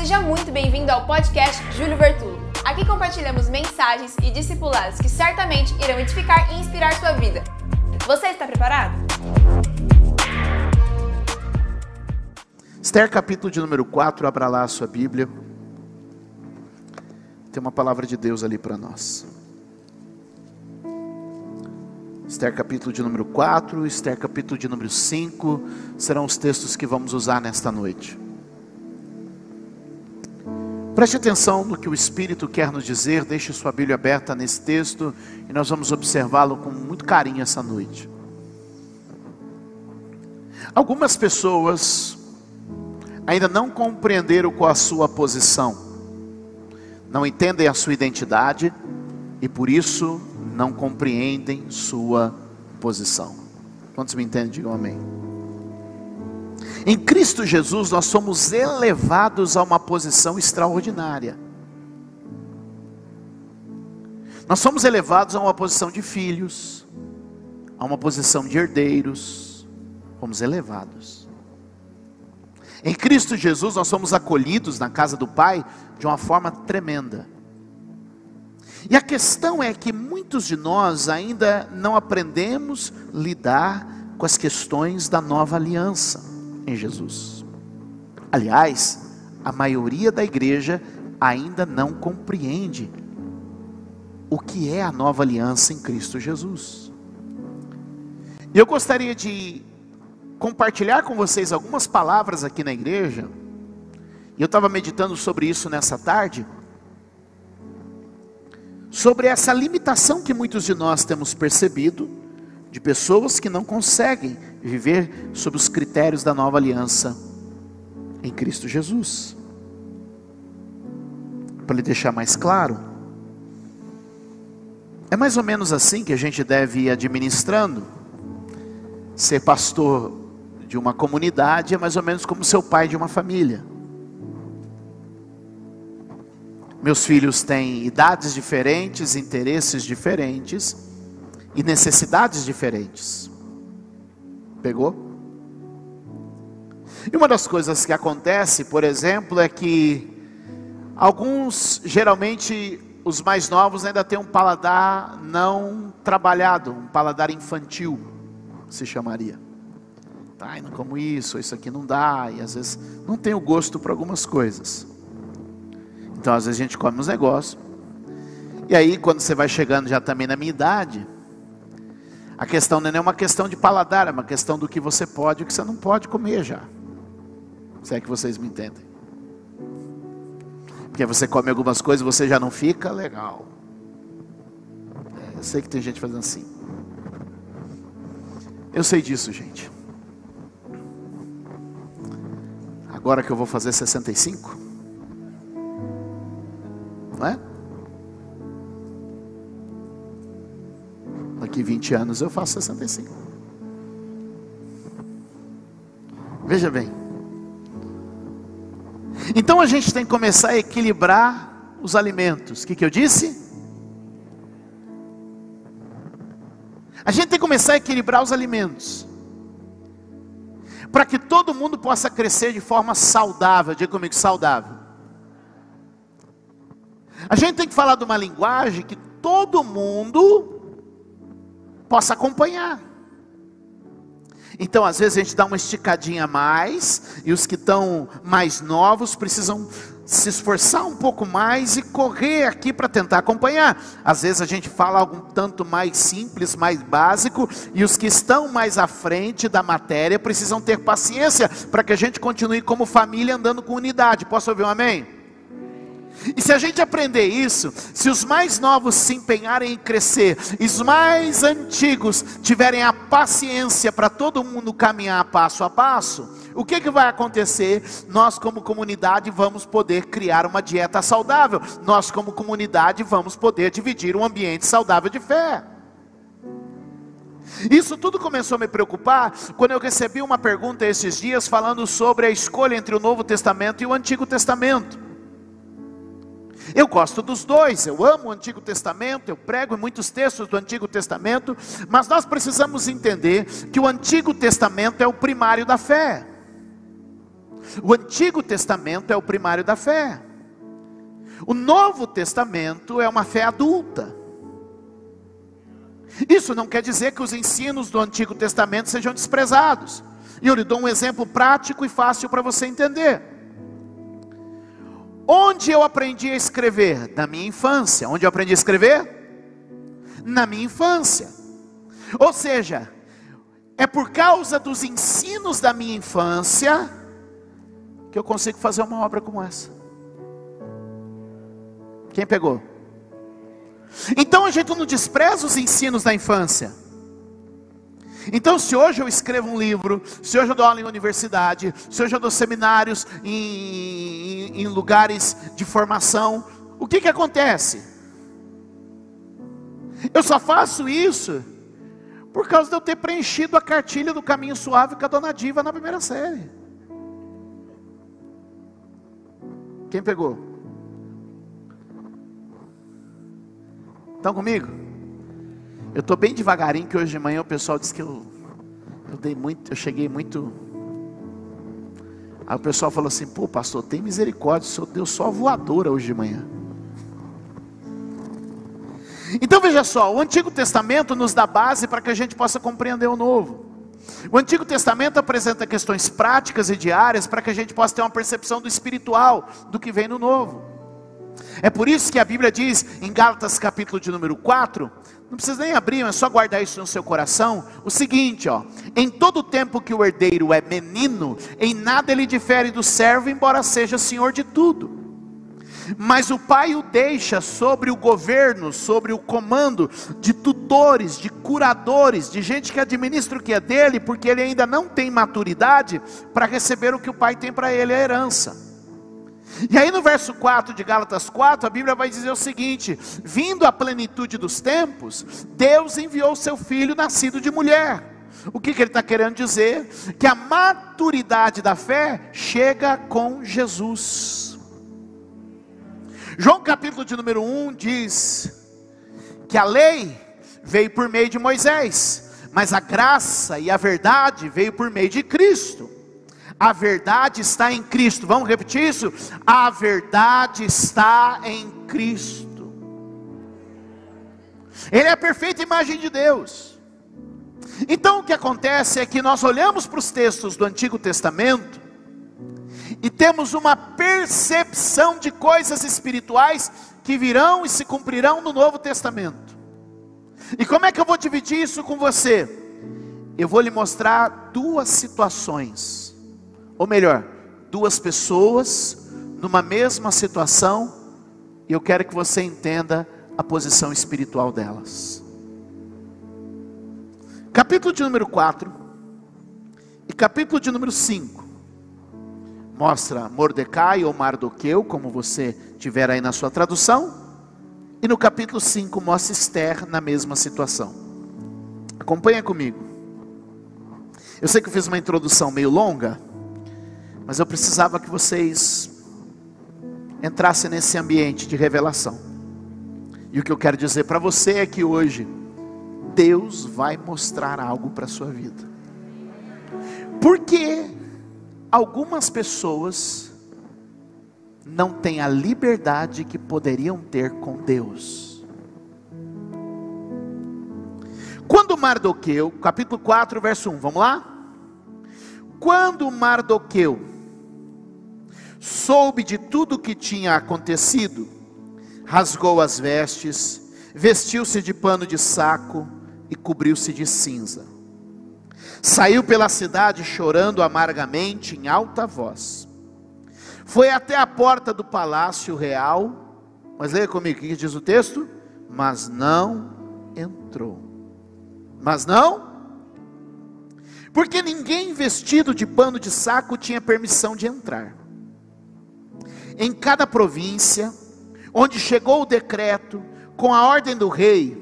seja muito bem-vindo ao podcast Júlio Vertulo. Aqui compartilhamos mensagens e discipulados que certamente irão edificar e inspirar sua vida. Você está preparado? Esther, capítulo de número 4, abra lá a sua Bíblia. Tem uma palavra de Deus ali para nós. Esther capítulo de número 4, Esther capítulo de número 5, serão os textos que vamos usar nesta noite. Preste atenção no que o Espírito quer nos dizer, deixe sua Bíblia aberta nesse texto e nós vamos observá-lo com muito carinho essa noite. Algumas pessoas ainda não compreenderam qual a sua posição, não entendem a sua identidade e por isso não compreendem sua posição. Quantos me entendem? Digam amém. Em Cristo Jesus nós somos elevados a uma posição extraordinária. Nós somos elevados a uma posição de filhos, a uma posição de herdeiros. Fomos elevados. Em Cristo Jesus nós somos acolhidos na casa do Pai de uma forma tremenda. E a questão é que muitos de nós ainda não aprendemos lidar com as questões da nova aliança em Jesus. Aliás, a maioria da igreja ainda não compreende o que é a nova aliança em Cristo Jesus. E eu gostaria de compartilhar com vocês algumas palavras aqui na igreja. E eu estava meditando sobre isso nessa tarde sobre essa limitação que muitos de nós temos percebido de pessoas que não conseguem viver sob os critérios da nova aliança em Cristo Jesus. Para lhe deixar mais claro, é mais ou menos assim que a gente deve ir administrando. Ser pastor de uma comunidade é mais ou menos como ser pai de uma família. Meus filhos têm idades diferentes, interesses diferentes e necessidades diferentes. Pegou? E uma das coisas que acontece, por exemplo, é que alguns, geralmente os mais novos, ainda têm um paladar não trabalhado, um paladar infantil, se chamaria. Tá, não como isso, isso aqui não dá, e às vezes não tem o gosto para algumas coisas. Então, às vezes a gente come uns negócios. E aí, quando você vai chegando já também na minha idade, a questão não é uma questão de paladar, é uma questão do que você pode e o que você não pode comer já. Se é que vocês me entendem. Porque você come algumas coisas e você já não fica legal. É, eu sei que tem gente fazendo assim. Eu sei disso, gente. Agora que eu vou fazer 65, não é? Daqui 20 anos eu faço 65. Veja bem. Então a gente tem que começar a equilibrar os alimentos. O que, que eu disse? A gente tem que começar a equilibrar os alimentos. Para que todo mundo possa crescer de forma saudável. Diga comigo, saudável. A gente tem que falar de uma linguagem que todo mundo possa acompanhar. Então, às vezes, a gente dá uma esticadinha a mais, e os que estão mais novos precisam se esforçar um pouco mais e correr aqui para tentar acompanhar. Às vezes a gente fala algo tanto mais simples, mais básico, e os que estão mais à frente da matéria precisam ter paciência para que a gente continue como família andando com unidade. Posso ouvir um amém? E se a gente aprender isso, se os mais novos se empenharem em crescer, e os mais antigos tiverem a paciência para todo mundo caminhar passo a passo, o que, que vai acontecer? Nós, como comunidade, vamos poder criar uma dieta saudável, nós, como comunidade, vamos poder dividir um ambiente saudável de fé. Isso tudo começou a me preocupar quando eu recebi uma pergunta esses dias falando sobre a escolha entre o Novo Testamento e o Antigo Testamento. Eu gosto dos dois, eu amo o Antigo Testamento, eu prego em muitos textos do Antigo Testamento, mas nós precisamos entender que o Antigo Testamento é o primário da fé. o Antigo Testamento é o primário da fé. O Novo Testamento é uma fé adulta. Isso não quer dizer que os ensinos do Antigo Testamento sejam desprezados. E eu lhe dou um exemplo prático e fácil para você entender. Onde eu aprendi a escrever? Na minha infância. Onde eu aprendi a escrever? Na minha infância. Ou seja, é por causa dos ensinos da minha infância que eu consigo fazer uma obra como essa. Quem pegou? Então a gente não despreza os ensinos da infância. Então, se hoje eu escrevo um livro, se hoje eu dou aula em universidade, se hoje eu dou seminários em, em, em lugares de formação, o que, que acontece? Eu só faço isso por causa de eu ter preenchido a cartilha do caminho suave com a dona Diva na primeira série. Quem pegou? Estão comigo? Eu estou bem devagarinho, que hoje de manhã o pessoal disse que eu, eu dei muito, eu cheguei muito. Aí o pessoal falou assim: pô, pastor, tem misericórdia, o senhor deu só voadora hoje de manhã. Então veja só, o Antigo Testamento nos dá base para que a gente possa compreender o Novo. O Antigo Testamento apresenta questões práticas e diárias para que a gente possa ter uma percepção do espiritual do que vem no Novo. É por isso que a Bíblia diz em Gálatas capítulo de número 4, não precisa nem abrir, é só guardar isso no seu coração, o seguinte, ó: em todo tempo que o herdeiro é menino, em nada ele difere do servo, embora seja senhor de tudo. Mas o pai o deixa sobre o governo, sobre o comando de tutores, de curadores, de gente que administra o que é dele, porque ele ainda não tem maturidade para receber o que o pai tem para ele, a herança. E aí no verso 4 de Gálatas 4, a Bíblia vai dizer o seguinte: vindo a plenitude dos tempos, Deus enviou seu filho nascido de mulher. O que, que ele está querendo dizer? Que a maturidade da fé chega com Jesus. João capítulo de número 1 diz que a lei veio por meio de Moisés, mas a graça e a verdade veio por meio de Cristo. A verdade está em Cristo. Vamos repetir isso? A verdade está em Cristo. Ele é a perfeita imagem de Deus. Então o que acontece é que nós olhamos para os textos do Antigo Testamento e temos uma percepção de coisas espirituais que virão e se cumprirão no Novo Testamento. E como é que eu vou dividir isso com você? Eu vou lhe mostrar duas situações ou melhor, duas pessoas numa mesma situação, e eu quero que você entenda a posição espiritual delas. Capítulo de número 4 e capítulo de número 5 mostra Mordecai ou Mardoqueu, como você tiver aí na sua tradução, e no capítulo 5 mostra Esther na mesma situação. Acompanha comigo. Eu sei que eu fiz uma introdução meio longa, mas eu precisava que vocês entrassem nesse ambiente de revelação. E o que eu quero dizer para você é que hoje Deus vai mostrar algo para a sua vida. Porque algumas pessoas não têm a liberdade que poderiam ter com Deus. Quando Mardoqueu, capítulo 4, verso 1, vamos lá? Quando Mardoqueu soube de tudo o que tinha acontecido, rasgou as vestes, vestiu-se de pano de saco e cobriu-se de cinza. Saiu pela cidade chorando amargamente em alta voz. Foi até a porta do palácio real, mas leia comigo o que diz o texto: mas não entrou. Mas não, porque ninguém vestido de pano de saco tinha permissão de entrar em cada província, onde chegou o decreto, com a ordem do rei,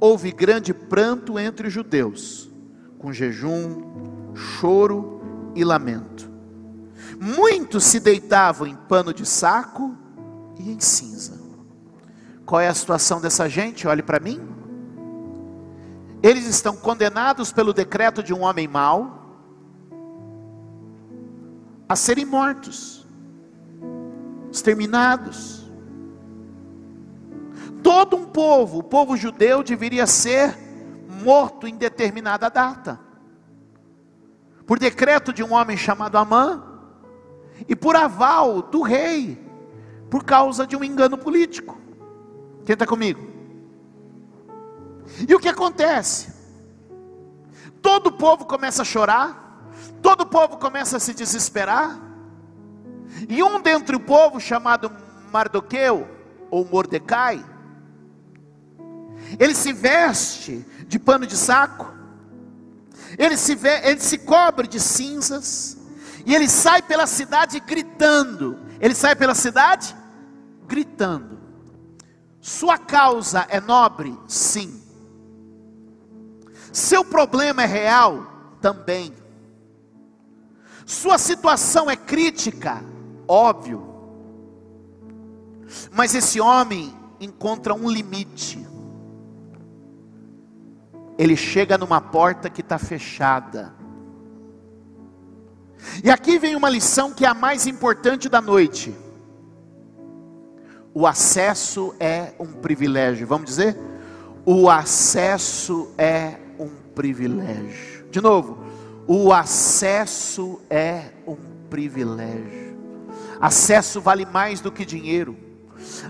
houve grande pranto entre os judeus, com jejum, choro e lamento. Muitos se deitavam em pano de saco e em cinza. Qual é a situação dessa gente? Olhe para mim. Eles estão condenados pelo decreto de um homem mau, a serem mortos, exterminados. Todo um povo, o povo judeu, deveria ser morto em determinada data, por decreto de um homem chamado Amã, e por aval do rei, por causa de um engano político. Está comigo? E o que acontece? Todo o povo começa a chorar, todo o povo começa a se desesperar, e um dentre o povo chamado Mardoqueu, ou Mordecai, ele se veste de pano de saco, ele se, vê, ele se cobre de cinzas, e ele sai pela cidade gritando. Ele sai pela cidade gritando. Sua causa é nobre? Sim. Seu problema é real? Também. Sua situação é crítica? Óbvio. Mas esse homem encontra um limite. Ele chega numa porta que está fechada. E aqui vem uma lição que é a mais importante da noite. O acesso é um privilégio. Vamos dizer? O acesso é um privilégio. De novo, o acesso é um privilégio. Acesso vale mais do que dinheiro.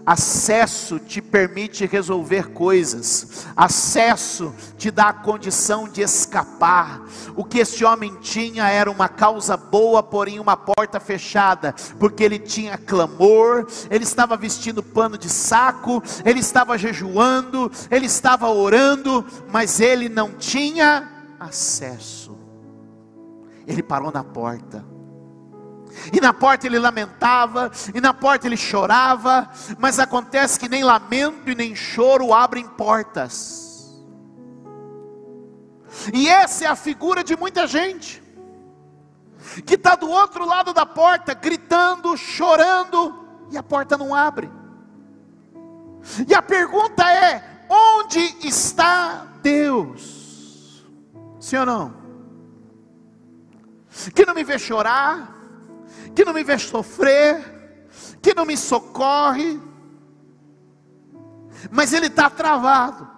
Acesso te permite resolver coisas, acesso te dá a condição de escapar. O que esse homem tinha era uma causa boa, porém uma porta fechada, porque ele tinha clamor, ele estava vestindo pano de saco, ele estava jejuando, ele estava orando, mas ele não tinha acesso. Ele parou na porta. E na porta ele lamentava, e na porta ele chorava, mas acontece que nem lamento e nem choro abrem portas. E essa é a figura de muita gente, que está do outro lado da porta, gritando, chorando, e a porta não abre. E a pergunta é: onde está Deus? Sim ou não? Que não me vê chorar, que não me vê sofrer, que não me socorre, mas ele está travado,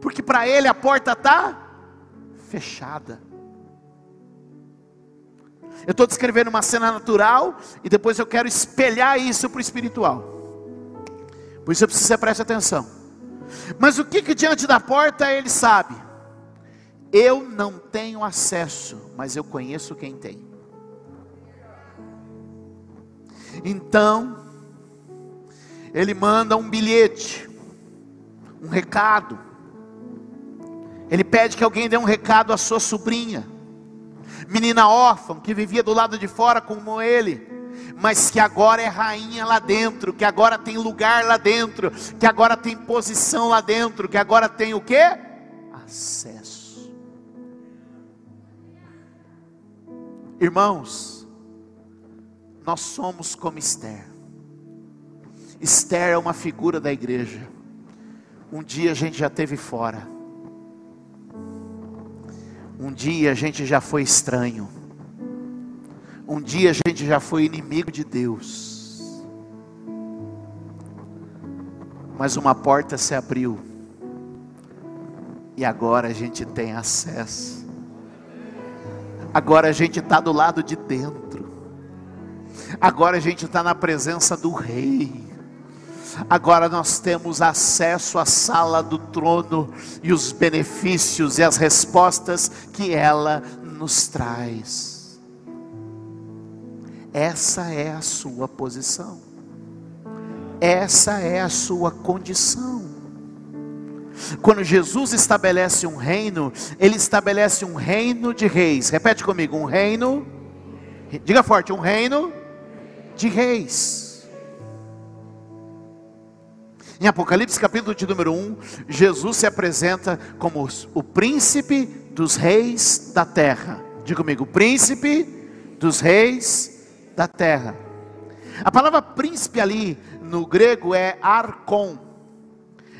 porque para ele a porta está fechada. Eu estou descrevendo uma cena natural e depois eu quero espelhar isso para o espiritual. Por isso eu preciso que você preste atenção. Mas o que, que diante da porta ele sabe? Eu não tenho acesso, mas eu conheço quem tem. Então, ele manda um bilhete, um recado. Ele pede que alguém dê um recado à sua sobrinha, menina órfã, que vivia do lado de fora como ele, mas que agora é rainha lá dentro, que agora tem lugar lá dentro, que agora tem posição lá dentro, que agora tem o que? Acesso. Irmãos, nós somos como Esther. Esther é uma figura da igreja. Um dia a gente já teve fora. Um dia a gente já foi estranho. Um dia a gente já foi inimigo de Deus. Mas uma porta se abriu. E agora a gente tem acesso. Agora a gente está do lado de dentro. Agora a gente está na presença do Rei. Agora nós temos acesso à sala do trono e os benefícios e as respostas que ela nos traz. Essa é a sua posição. Essa é a sua condição. Quando Jesus estabelece um reino, ele estabelece um reino de reis. Repete comigo, um reino. Diga forte, um reino de reis. Em Apocalipse capítulo de número 1, Jesus se apresenta como o príncipe dos reis da terra. Diga comigo, príncipe dos reis da terra. A palavra príncipe ali no grego é arcon.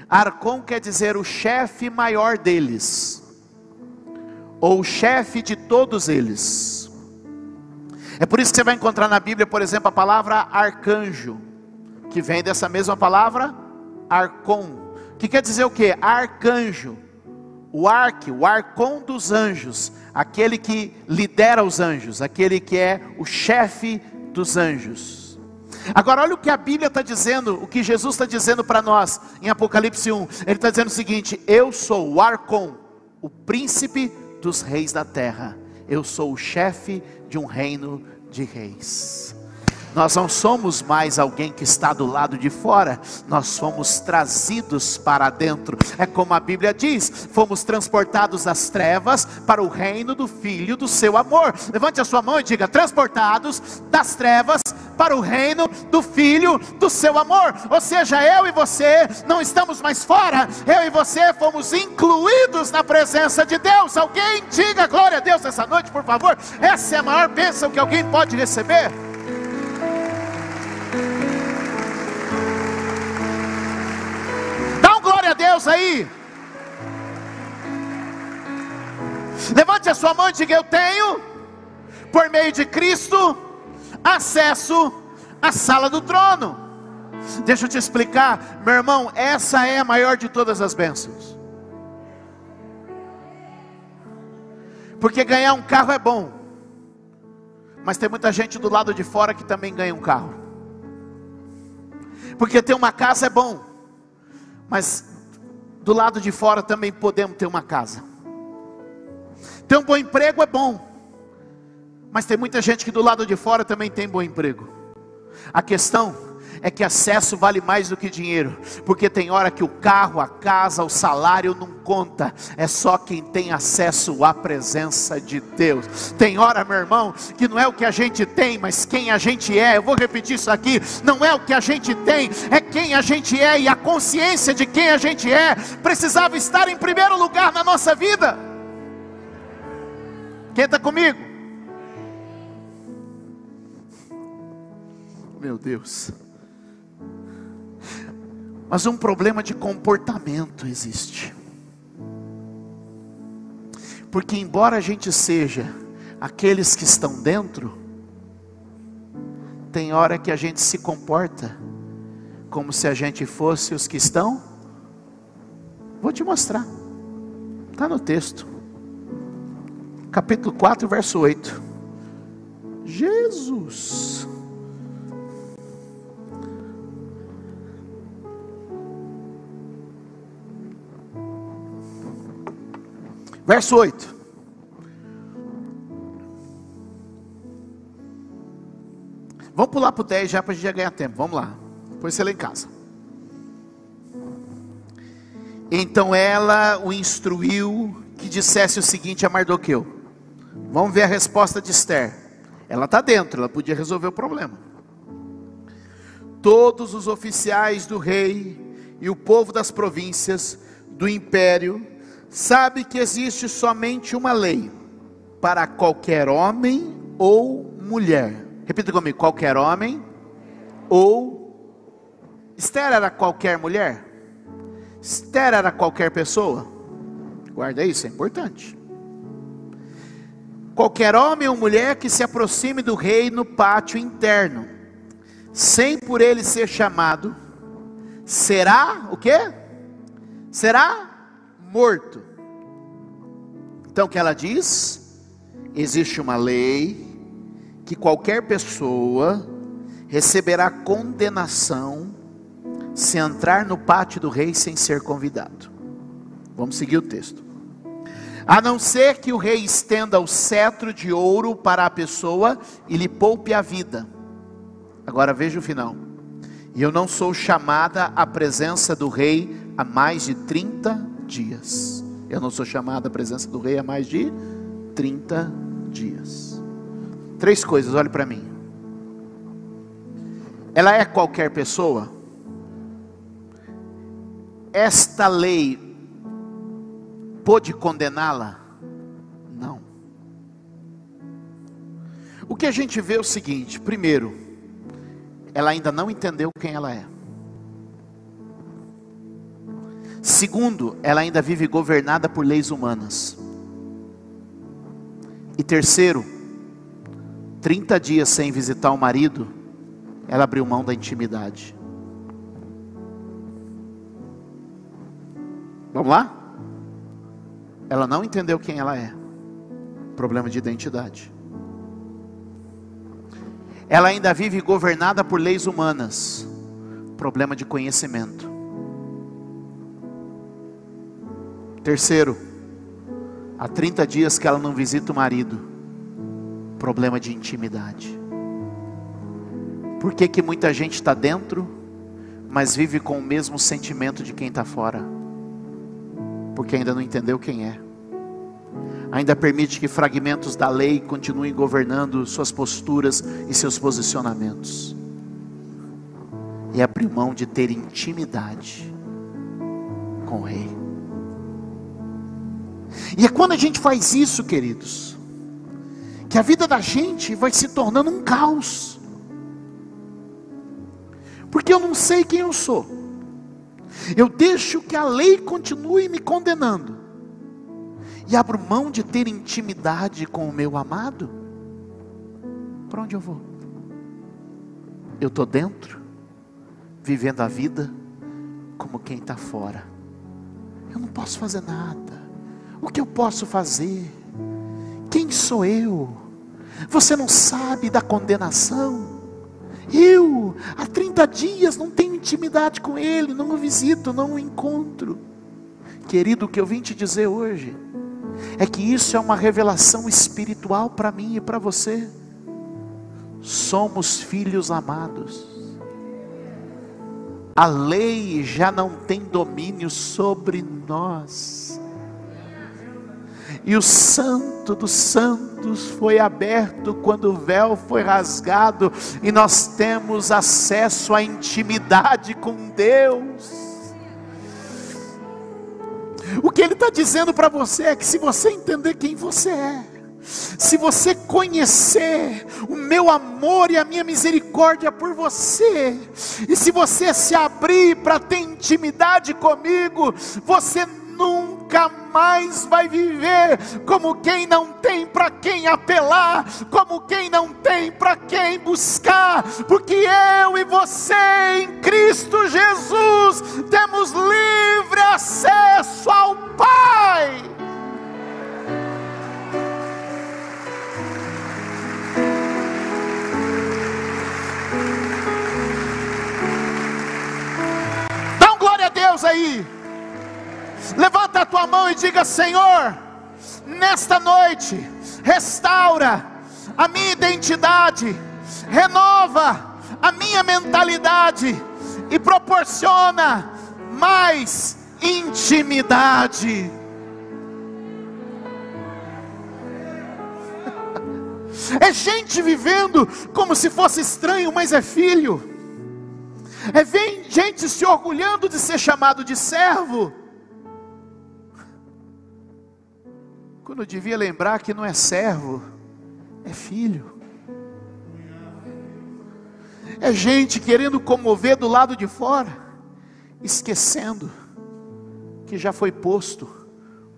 Arcon quer dizer o chefe maior deles, ou chefe de todos eles. É por isso que você vai encontrar na Bíblia, por exemplo, a palavra arcanjo, que vem dessa mesma palavra arcon, que quer dizer o que? Arcanjo, o arque, o arcon dos anjos, aquele que lidera os anjos, aquele que é o chefe dos anjos. Agora, olha o que a Bíblia está dizendo, o que Jesus está dizendo para nós em Apocalipse 1. Ele está dizendo o seguinte: Eu sou o Arcon, o príncipe dos reis da terra. Eu sou o chefe de um reino de reis. Nós não somos mais alguém que está do lado de fora, nós fomos trazidos para dentro. É como a Bíblia diz: fomos transportados das trevas para o reino do Filho do seu amor. Levante a sua mão e diga: transportados das trevas para o reino do Filho do seu amor. Ou seja, eu e você não estamos mais fora, eu e você fomos incluídos na presença de Deus. Alguém diga glória a Deus essa noite, por favor. Essa é a maior bênção que alguém pode receber. glória a Deus aí. Levante a sua mão e diga: Eu tenho, por meio de Cristo, acesso à sala do trono. Deixa eu te explicar, meu irmão, essa é a maior de todas as bênçãos. Porque ganhar um carro é bom, mas tem muita gente do lado de fora que também ganha um carro. Porque ter uma casa é bom, mas do lado de fora também podemos ter uma casa. Ter um bom emprego é bom, mas tem muita gente que do lado de fora também tem bom emprego. A questão é que acesso vale mais do que dinheiro, porque tem hora que o carro, a casa, o salário não conta, é só quem tem acesso à presença de Deus. Tem hora, meu irmão, que não é o que a gente tem, mas quem a gente é. Eu vou repetir isso aqui: não é o que a gente tem, é quem a gente é, e a consciência de quem a gente é precisava estar em primeiro lugar na nossa vida. Quem está comigo? Meu Deus. Mas um problema de comportamento existe. Porque, embora a gente seja aqueles que estão dentro, tem hora que a gente se comporta como se a gente fosse os que estão. Vou te mostrar, está no texto, capítulo 4, verso 8. Jesus. Verso 8. Vamos pular para o 10 já para a gente já ganhar tempo. Vamos lá. Depois você lê em casa. Então ela o instruiu que dissesse o seguinte a Mardoqueu. Vamos ver a resposta de Esther. Ela está dentro, ela podia resolver o problema. Todos os oficiais do rei e o povo das províncias do império sabe que existe somente uma lei para qualquer homem ou mulher. Repita comigo: qualquer homem ou. Esther era qualquer mulher? Esther era qualquer pessoa? Guarda isso, é importante. Qualquer homem ou mulher que se aproxime do rei no pátio interno, sem por ele ser chamado, será o quê? Será morto. Então o que ela diz? Existe uma lei que qualquer pessoa receberá condenação se entrar no pátio do rei sem ser convidado. Vamos seguir o texto. A não ser que o rei estenda o cetro de ouro para a pessoa e lhe poupe a vida. Agora veja o final. E eu não sou chamada à presença do rei há mais de 30 dias. Eu não sou chamado à presença do rei há mais de 30 dias. Três coisas, olhe para mim. Ela é qualquer pessoa? Esta lei pôde condená-la? Não. O que a gente vê é o seguinte: primeiro, ela ainda não entendeu quem ela é. Segundo, ela ainda vive governada por leis humanas. E terceiro, 30 dias sem visitar o marido, ela abriu mão da intimidade. Vamos lá? Ela não entendeu quem ela é. Problema de identidade. Ela ainda vive governada por leis humanas. Problema de conhecimento. Terceiro, há 30 dias que ela não visita o marido. Problema de intimidade. Por que, que muita gente está dentro, mas vive com o mesmo sentimento de quem está fora? Porque ainda não entendeu quem é. Ainda permite que fragmentos da lei continuem governando suas posturas e seus posicionamentos. E abriu mão de ter intimidade com o Rei. E é quando a gente faz isso, queridos, que a vida da gente vai se tornando um caos. Porque eu não sei quem eu sou. Eu deixo que a lei continue me condenando. E abro mão de ter intimidade com o meu amado. Para onde eu vou? Eu estou dentro, vivendo a vida como quem está fora. Eu não posso fazer nada. O que eu posso fazer? Quem sou eu? Você não sabe da condenação? Eu, há 30 dias, não tenho intimidade com Ele, não o visito, não o encontro. Querido, o que eu vim te dizer hoje é que isso é uma revelação espiritual para mim e para você. Somos filhos amados. A lei já não tem domínio sobre nós e o Santo dos Santos foi aberto quando o véu foi rasgado, e nós temos acesso à intimidade com Deus. O que Ele está dizendo para você é que se você entender quem você é, se você conhecer o meu amor e a minha misericórdia por você, e se você se abrir para ter intimidade comigo, você nunca mais vai viver. Como quem não tem para quem apelar, como quem não tem para quem buscar, porque eu e você em Cristo Jesus temos Levanta a tua mão e diga: Senhor, nesta noite, restaura a minha identidade, renova a minha mentalidade e proporciona mais intimidade. É gente vivendo como se fosse estranho, mas é filho. É gente se orgulhando de ser chamado de servo Quando devia lembrar que não é servo, é filho. É gente querendo comover do lado de fora, esquecendo que já foi posto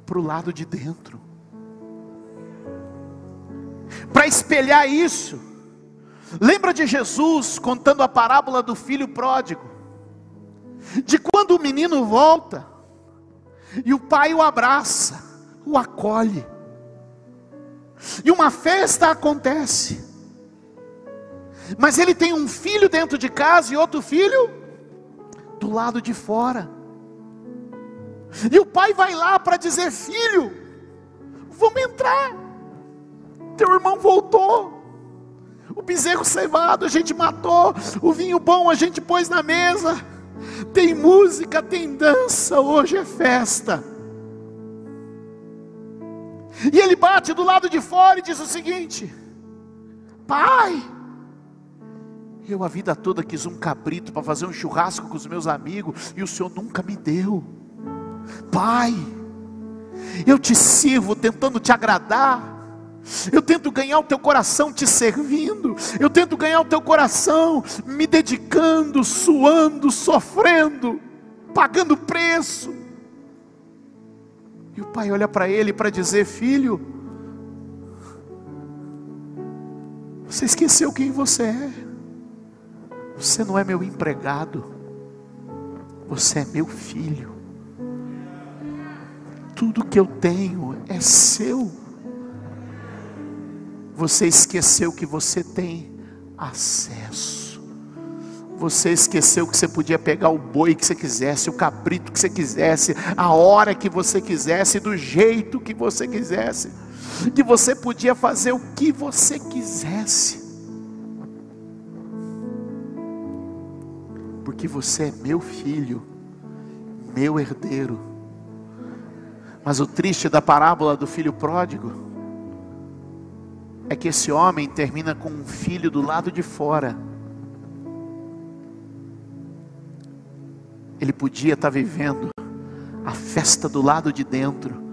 para o lado de dentro. Para espelhar isso, lembra de Jesus contando a parábola do filho pródigo, de quando o menino volta e o pai o abraça, o acolhe. E uma festa acontece. Mas ele tem um filho dentro de casa e outro filho do lado de fora. E o pai vai lá para dizer: Filho, vamos entrar. Teu irmão voltou. O bezerro cevado a gente matou. O vinho bom a gente pôs na mesa. Tem música, tem dança. Hoje é festa. E ele bate do lado de fora e diz o seguinte: Pai, eu a vida toda quis um cabrito para fazer um churrasco com os meus amigos e o Senhor nunca me deu. Pai, eu te sirvo tentando te agradar. Eu tento ganhar o teu coração te servindo. Eu tento ganhar o teu coração me dedicando, suando, sofrendo, pagando preço. E o pai olha para ele para dizer: Filho, Você esqueceu quem você é. Você não é meu empregado. Você é meu filho. Tudo que eu tenho é seu. Você esqueceu que você tem acesso. Você esqueceu que você podia pegar o boi que você quisesse, o cabrito que você quisesse, a hora que você quisesse, do jeito que você quisesse. Que você podia fazer o que você quisesse. Porque você é meu filho, meu herdeiro. Mas o triste da parábola do filho pródigo é que esse homem termina com um filho do lado de fora ele podia estar vivendo a festa do lado de dentro,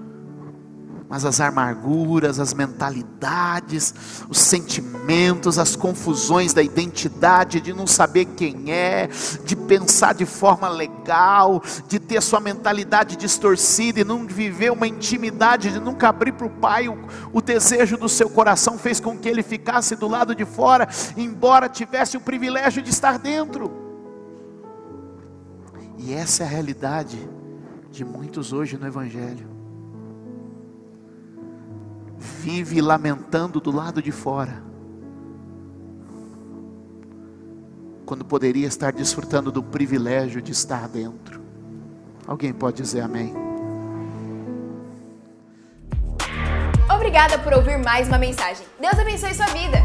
mas as amarguras, as mentalidades, os sentimentos, as confusões da identidade, de não saber quem é, de pensar de forma legal, de ter sua mentalidade distorcida e não viver uma intimidade, de nunca abrir para o Pai o, o desejo do seu coração, fez com que ele ficasse do lado de fora, embora tivesse o privilégio de estar dentro. E essa é a realidade de muitos hoje no Evangelho. Vive lamentando do lado de fora, quando poderia estar desfrutando do privilégio de estar dentro. Alguém pode dizer amém? Obrigada por ouvir mais uma mensagem. Deus abençoe sua vida.